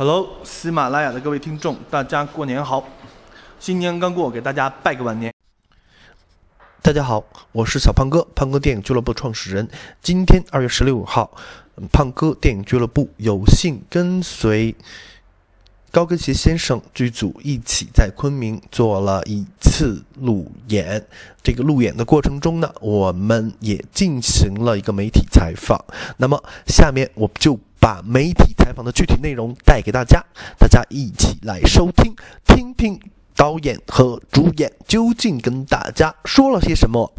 Hello，喜马拉雅的各位听众，大家过年好！新年刚过，给大家拜个晚年。大家好，我是小胖哥，胖哥电影俱乐部创始人。今天二月十六号，胖哥电影俱乐部有幸跟随高跟鞋先生剧组一起在昆明做了一次路演。这个路演的过程中呢，我们也进行了一个媒体采访。那么下面我就。把媒体采访的具体内容带给大家，大家一起来收听，听听导演和主演究竟跟大家说了些什么。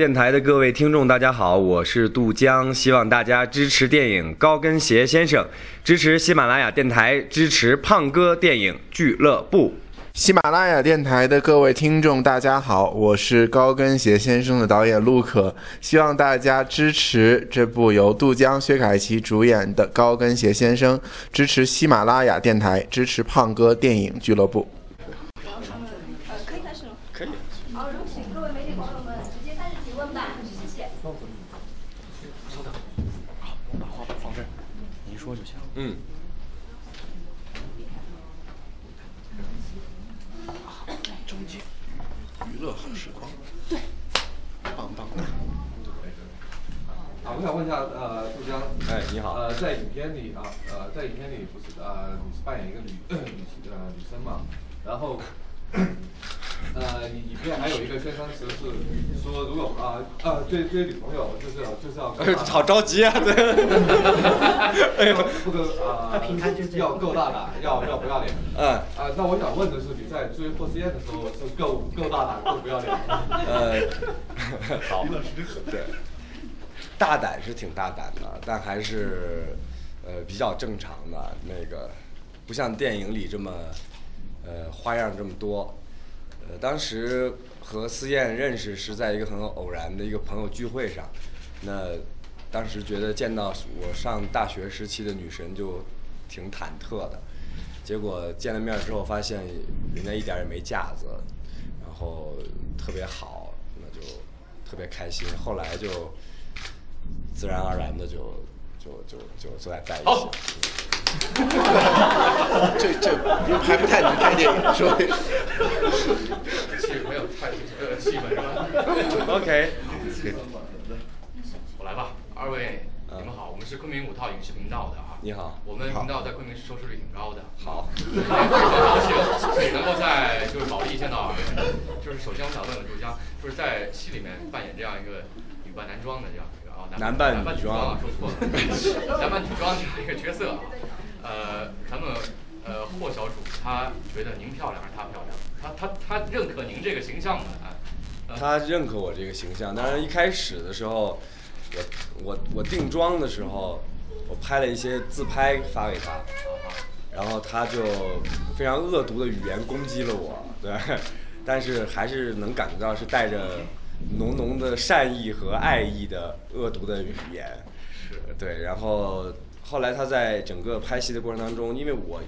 电台的各位听众，大家好，我是杜江，希望大家支持电影《高跟鞋先生》，支持喜马拉雅电台，支持胖哥电影俱乐部。喜马拉雅电台的各位听众，大家好，我是高跟鞋先生的导演陆可，希望大家支持这部由杜江、薛凯琪主演的《高跟鞋先生》，支持喜马拉雅电台，支持胖哥电影俱乐部。嗯。终结娱乐好时光。对。棒棒的。啊，我想问一下，呃，杜江。哎，你好。呃，在影片里啊，呃，在影片里不是呃，你是扮演一个女女呃女生嘛，然后。呃，里里面还有一个宣传词是说，如果啊啊追追女朋友就是就是要 好着急啊，对，哎呦，不能啊，要够大胆，要要不要脸，嗯啊，那我想问的是，你在追霍思燕的时候是够够大胆，够不要脸？呃，好，对，大胆是挺大胆的，但还是呃比较正常的，那个不像电影里这么呃花样这么多。当时和思燕认识是在一个很偶然的一个朋友聚会上，那当时觉得见到我上大学时期的女神就挺忐忑的，结果见了面之后发现人家一点也没架子，然后特别好，那就特别开心，后来就自然而然的就就就就就在在一起。这这还不太能拍电影，是吧？气没有太呃气氛是吧？OK，我来吧，二位你们好，我们是昆明五套影视频道的啊。你好，我们频道在昆明市收视率挺高的。好，非常高兴能够在就是保利见到二位。就是首先我想问问杜江，就是在戏里面扮演这样一个女扮男装的这样啊男扮女装啊，说错了，男扮女装这样一个角色啊。呃，咱们呃霍小主他觉得您漂亮还是他漂亮？他他他认可您这个形象吗？他认可我这个形象。当然一开始的时候，我我我定妆的时候，我拍了一些自拍发给他，然后他就非常恶毒的语言攻击了我，对，但是还是能感觉到是带着浓浓的善意和爱意的恶毒的语言，是对，然后。后来他在整个拍戏的过程当中，因为我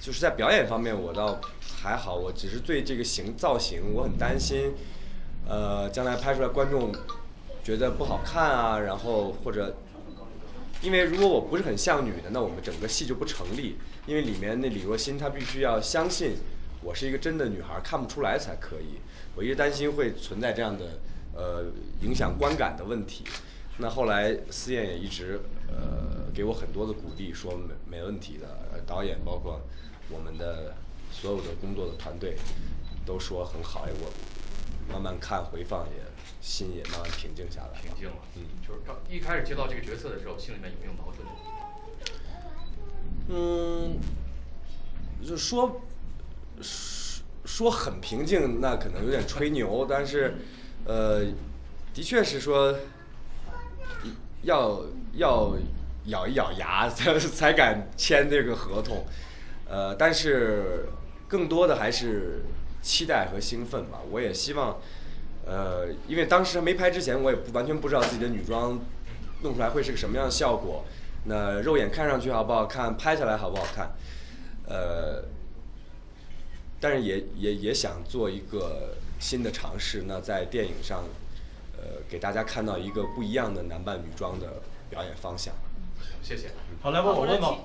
就是在表演方面我倒还好，我只是对这个形造型我很担心，呃，将来拍出来观众觉得不好看啊，然后或者因为如果我不是很像女的，那我们整个戏就不成立。因为里面那李若欣她必须要相信我是一个真的女孩，看不出来才可以。我一直担心会存在这样的呃影响观感的问题。那后来思燕也一直呃给我很多的鼓励，说没没问题的。导演包括我们的所有的工作的团队都说很好。哎，我慢慢看回放也心也慢慢平静下来。平静了，嗯，就是刚一开始接到这个角色的时候，心里面有没有矛盾？嗯，就说说很平静，那可能有点吹牛，但是呃，的确是说要要咬一咬牙才才敢签这个合同，呃，但是更多的还是期待和兴奋吧。我也希望，呃，因为当时没拍之前，我也不完全不知道自己的女装弄出来会是个什么样的效果。那肉眼看上去好不好看？拍下来好不好看？呃，但是也也也想做一个新的尝试。那在电影上，呃，给大家看到一个不一样的男扮女装的表演方向。谢谢。好，来吧，我问吧。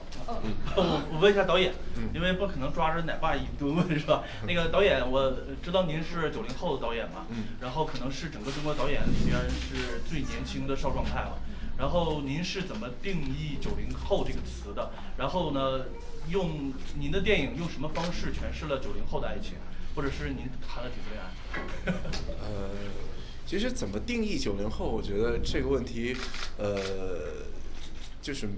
嗯，我我问一下导演，因为不可能抓着奶爸一顿问是吧？那个导演，我知道您是九零后的导演嘛，然后可能是整个中国导演里边是最年轻的少壮派了。然后您是怎么定义“九零后”这个词的？然后呢，用您的电影用什么方式诠释了九零后的爱情，或者是您谈了几次恋爱？呃，其实怎么定义九零后，我觉得这个问题，呃，就是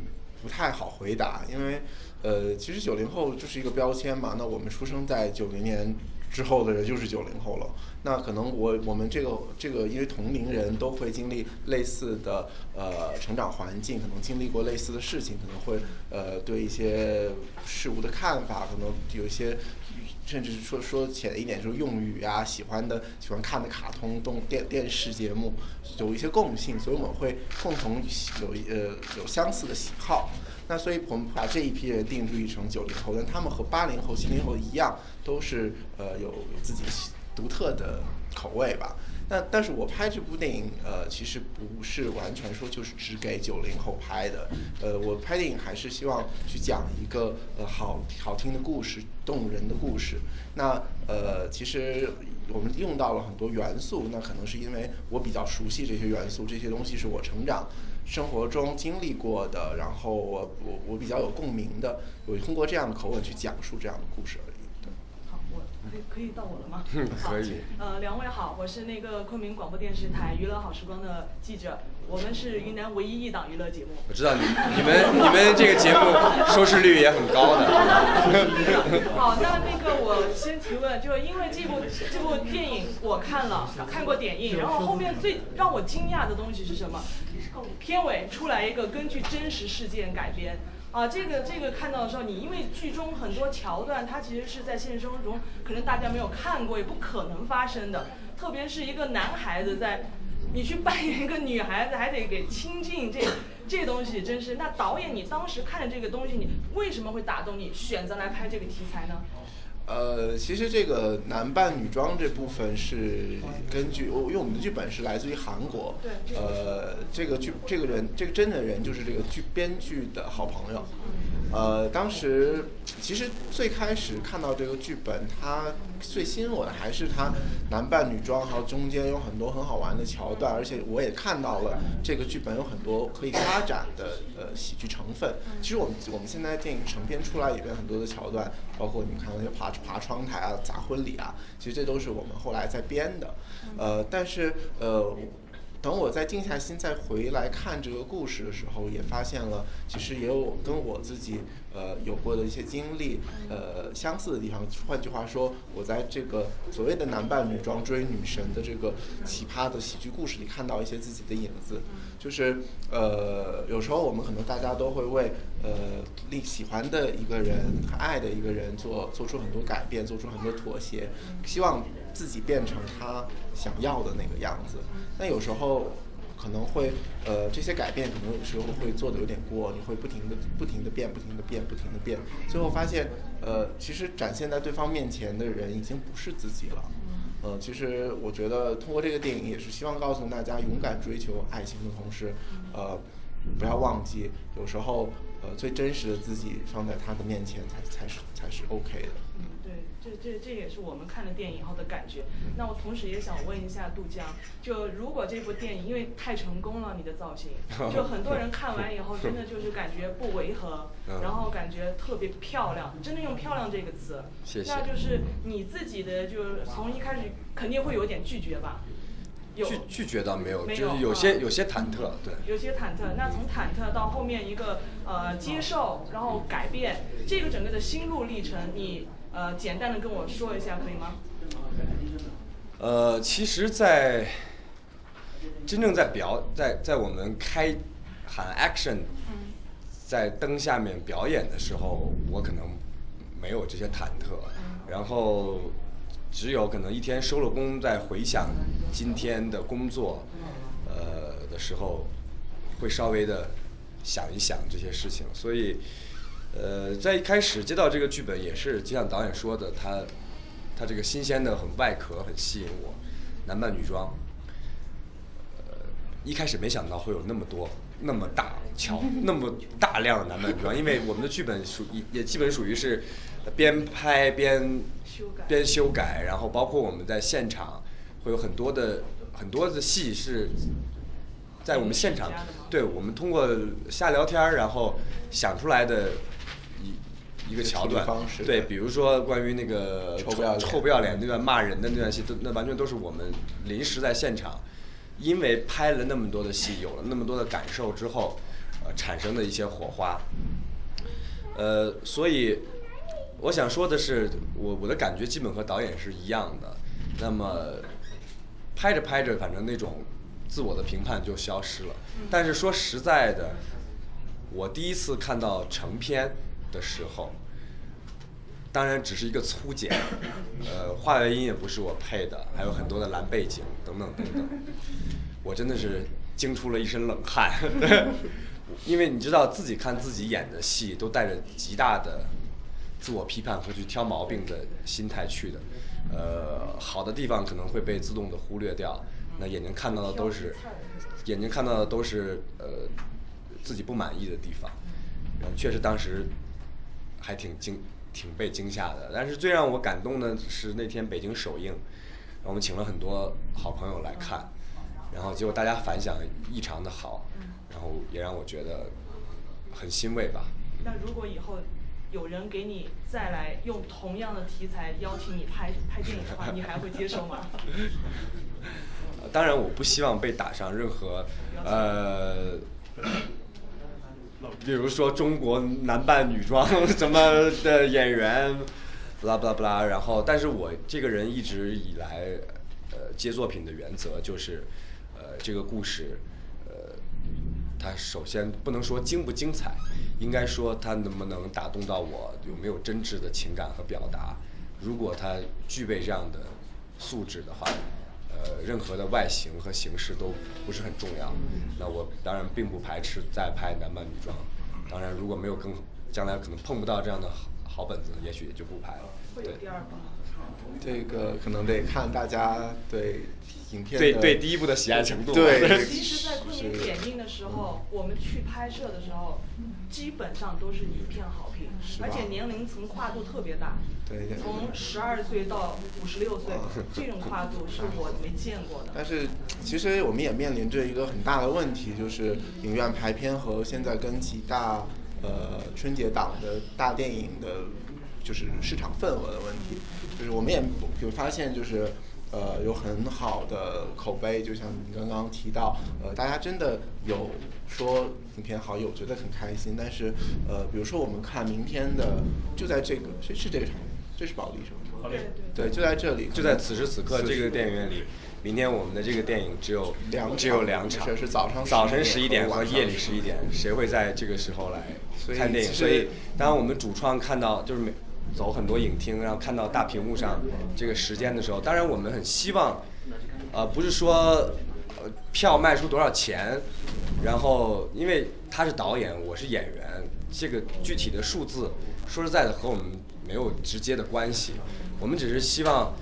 不太好回答，因为呃，其实九零后就是一个标签嘛。那我们出生在九零年。之后的人就是九零后了，那可能我我们这个这个因为同龄人都会经历类似的呃成长环境，可能经历过类似的事情，可能会呃对一些事物的看法，可能有一些，甚至是说说浅一点，就是用语啊，喜欢的喜欢看的卡通动电电视节目有一些共性，所以我们会共同有呃有相似的喜好。那所以我们把这一批人定义成九零后，但他们和八零后、七零后一样，都是呃有自己独特的口味吧。那但是我拍这部电影，呃，其实不是完全说就是只给九零后拍的。呃，我拍电影还是希望去讲一个呃好好听的故事、动人的故事。那呃，其实我们用到了很多元素，那可能是因为我比较熟悉这些元素，这些东西是我成长。生活中经历过的，然后我我我比较有共鸣的，我通过这样的口吻去讲述这样的故事而已。对，好，我可以可以到我了吗？嗯，可以。呃，两位好，我是那个昆明广播电视台娱乐好时光的记者。我们是云南唯一一档娱乐节目。我知道你你们你们这个节目收视率也很高的。好，那那个我先提问，就是因为这部这部电影我看了看过点映，然后后面最让我惊讶的东西是什么？片尾出来一个根据真实事件改编啊，这个这个看到的时候，你因为剧中很多桥段，它其实是在现实生活中可能大家没有看过，也不可能发生的，特别是一个男孩子在。你去扮演一个女孩子，还得给亲近，这这东西真是。那导演，你当时看的这个东西，你为什么会打动你，选择来拍这个题材呢？呃，其实这个男扮女装这部分是根据，因为我们的剧本是来自于韩国。对。呃，这个剧，这个人，这个真的人就是这个剧编剧的好朋友。呃，当时其实最开始看到这个剧本，它最吸引我的还是它男扮女装，还有中间有很多很好玩的桥段，而且我也看到了这个剧本有很多可以发展的呃喜剧成分。其实我们我们现在电影成片出来里边很多的桥段，包括你们看那些爬爬窗台啊、砸婚礼啊，其实这都是我们后来在编的。呃，但是呃。等我再静下心再回来看这个故事的时候，也发现了其实也有跟我自己呃有过的一些经历呃相似的地方。换句话说，我在这个所谓的男扮女装追女神的这个奇葩的喜剧故事里看到一些自己的影子。就是呃有时候我们可能大家都会为呃喜喜欢的一个人、爱的一个人做做出很多改变，做出很多妥协，希望。自己变成他想要的那个样子，那有时候可能会，呃，这些改变可能有时候会做的有点过，你会不停的、不停的变、不停的变、不停的变，最后发现，呃，其实展现在对方面前的人已经不是自己了。呃，其实我觉得通过这个电影也是希望告诉大家，勇敢追求爱情的同时，呃，不要忘记，有时候呃最真实的自己放在他的面前才才是才是 OK 的。嗯，这这这也是我们看了电影以后的感觉。那我同时也想问一下杜江，就如果这部电影因为太成功了，你的造型，就很多人看完以后真的就是感觉不违和，然后感觉特别漂亮，真的用漂亮这个词。谢谢。那就是你自己的，就是从一开始肯定会有点拒绝吧？拒拒绝倒没有，就是有些有些忐忑，对。有些忐忑，那从忐忑到后面一个呃接受，然后改变，这个整个的心路历程，你呃简单的跟我说一下，可以吗？呃，其实，在真正在表在在我们开喊 action，在灯下面表演的时候，我可能没有这些忐忑，然后。只有可能一天收了工，在回想今天的工作，呃的时候，会稍微的想一想这些事情。所以，呃，在一开始接到这个剧本，也是就像导演说的，他他这个新鲜的很外壳很吸引我，男扮女装。呃，一开始没想到会有那么多那么大巧那么大量的男扮女装，因为我们的剧本属也也基本属于是。边拍边边修改，然后包括我们在现场会有很多的很多的戏是在我们现场，对我们通过瞎聊天然后想出来的一一个桥段，对，比如说关于那个臭不要脸那段骂人的那段戏，都那完全都是我们临时在现场，因为拍了那么多的戏，有了那么多的感受之后，呃，产生的一些火花，呃，所以。我想说的是，我我的感觉基本和导演是一样的。那么拍着拍着，反正那种自我的评判就消失了。但是说实在的，我第一次看到成片的时候，当然只是一个粗剪，呃，画外音也不是我配的，还有很多的蓝背景等等等等，我真的是惊出了一身冷汗，因为你知道自己看自己演的戏都带着极大的。自我批判和去挑毛病的心态去的，呃，好的地方可能会被自动的忽略掉，那眼睛看到的都是，眼睛看到的都是呃自己不满意的地方，确实当时还挺惊，挺被惊吓的。但是最让我感动的是那天北京首映，我们请了很多好朋友来看，然后结果大家反响异常的好，然后也让我觉得很欣慰吧。那如果以后。有人给你再来用同样的题材邀请你拍拍电影的话，你还会接受吗？当然，我不希望被打上任何呃，比如说中国男扮女装 什么的演员，不拉不拉不拉。然后，但是我这个人一直以来呃接作品的原则就是，呃这个故事。呃它首先不能说精不精彩，应该说它能不能打动到我，有没有真挚的情感和表达。如果它具备这样的素质的话，呃，任何的外形和形式都不是很重要。那我当然并不排斥再拍男扮女装。当然，如果没有更将来可能碰不到这样的好好本子，也许也就不拍了。会有第二部吗？这个可能得看大家对影片。对对，第一部的喜爱程度。对，其实，在昆明点映的时候，我们去拍摄的时候，基本上都是一片好评，而且年龄层跨度特别大。对对。从十二岁到五十六岁，这种跨度是我没见过的。但是，其实我们也面临着一个很大的问题，就是影院排片和现在跟几大呃春节档的大电影的，就是市场份额的问题。就是我们也有发现，就是。呃，有很好的口碑，就像你刚刚提到，呃，大家真的有说影片好，有觉得很开心。但是，呃，比如说我们看明天的，就在这个是是这个场，这是保利是吗？保利。对，就在这里，就在此时此刻这个电影院里。明天我们的这个电影只有两只有两场，是早上早晨十一点和夜里十一点，谁会在这个时候来看电影？所以，当我们主创看到就是每。走很多影厅，然后看到大屏幕上这个时间的时候，当然我们很希望，呃，不是说，呃，票卖出多少钱，然后因为他是导演，我是演员，这个具体的数字，说实在的和我们没有直接的关系，我们只是希望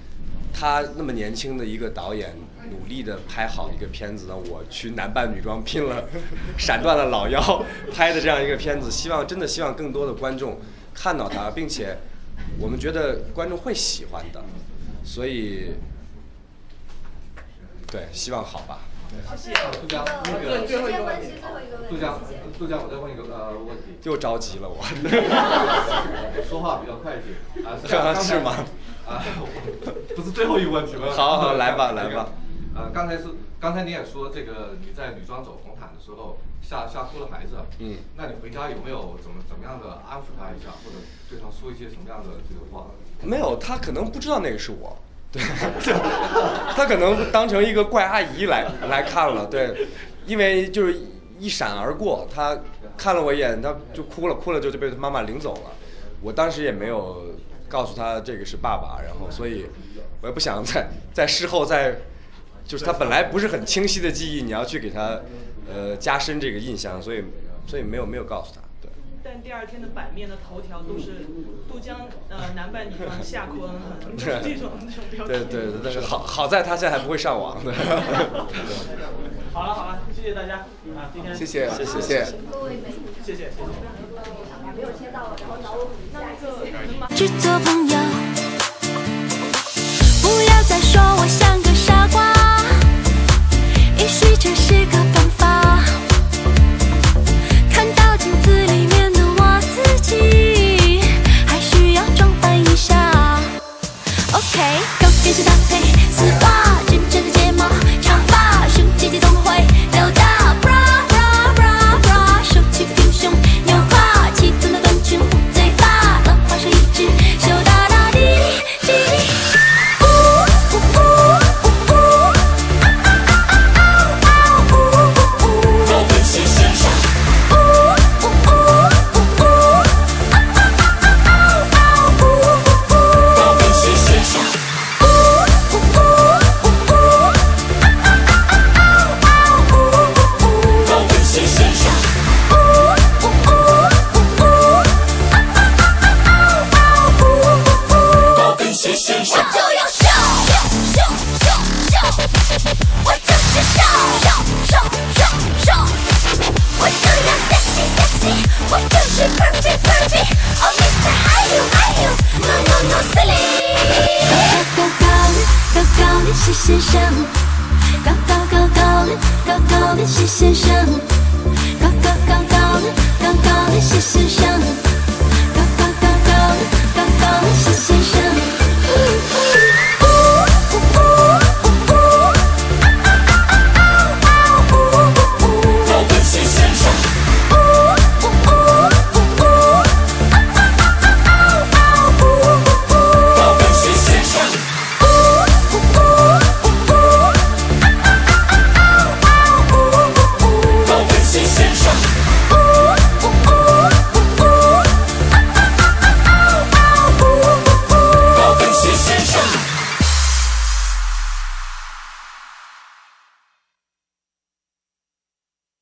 他那么年轻的一个导演努力的拍好一个片子呢，我去男扮女装拼了，闪断了老腰拍的这样一个片子，希望真的希望更多的观众看到他，并且我们觉得观众会喜欢的，所以对，希望好吧。谢谢。杜江，个最后一个问题，杜江，杜江，我再问一个呃问题。又着急了我。说话比较快一点啊？是吗？啊，不是最后一个问题吗？好好来吧，来吧。呃，刚才是刚才你也说这个你在女装走红毯的时候吓吓哭了孩子。嗯。那你回家有没有怎么怎么样的安抚他一下，或者对他说一些什么样的这个话？没有，他可能不知道那个是我。对，他可能当成一个怪阿姨来来看了，对，因为就是一闪而过，他看了我一眼，他就哭了，哭了就就被妈妈领走了。我当时也没有告诉他这个是爸爸，然后所以我也不想在在事后再，就是他本来不是很清晰的记忆，你要去给他呃加深这个印象，所以所以没有没有告诉他。但第二天的版面的头条都是杜江呃男扮女装夏坤，这种这种标题。对对对，但是好好在他现在还不会上网。好了好了，谢谢大家啊，今天谢谢谢谢谢谢，谢谢谢谢。没有签到，然后劳那个去做朋友，不要再说我像个傻瓜，也许这是个办法。看到镜子里面。还需要装扮一下，OK，高跟鞋搭配丝袜，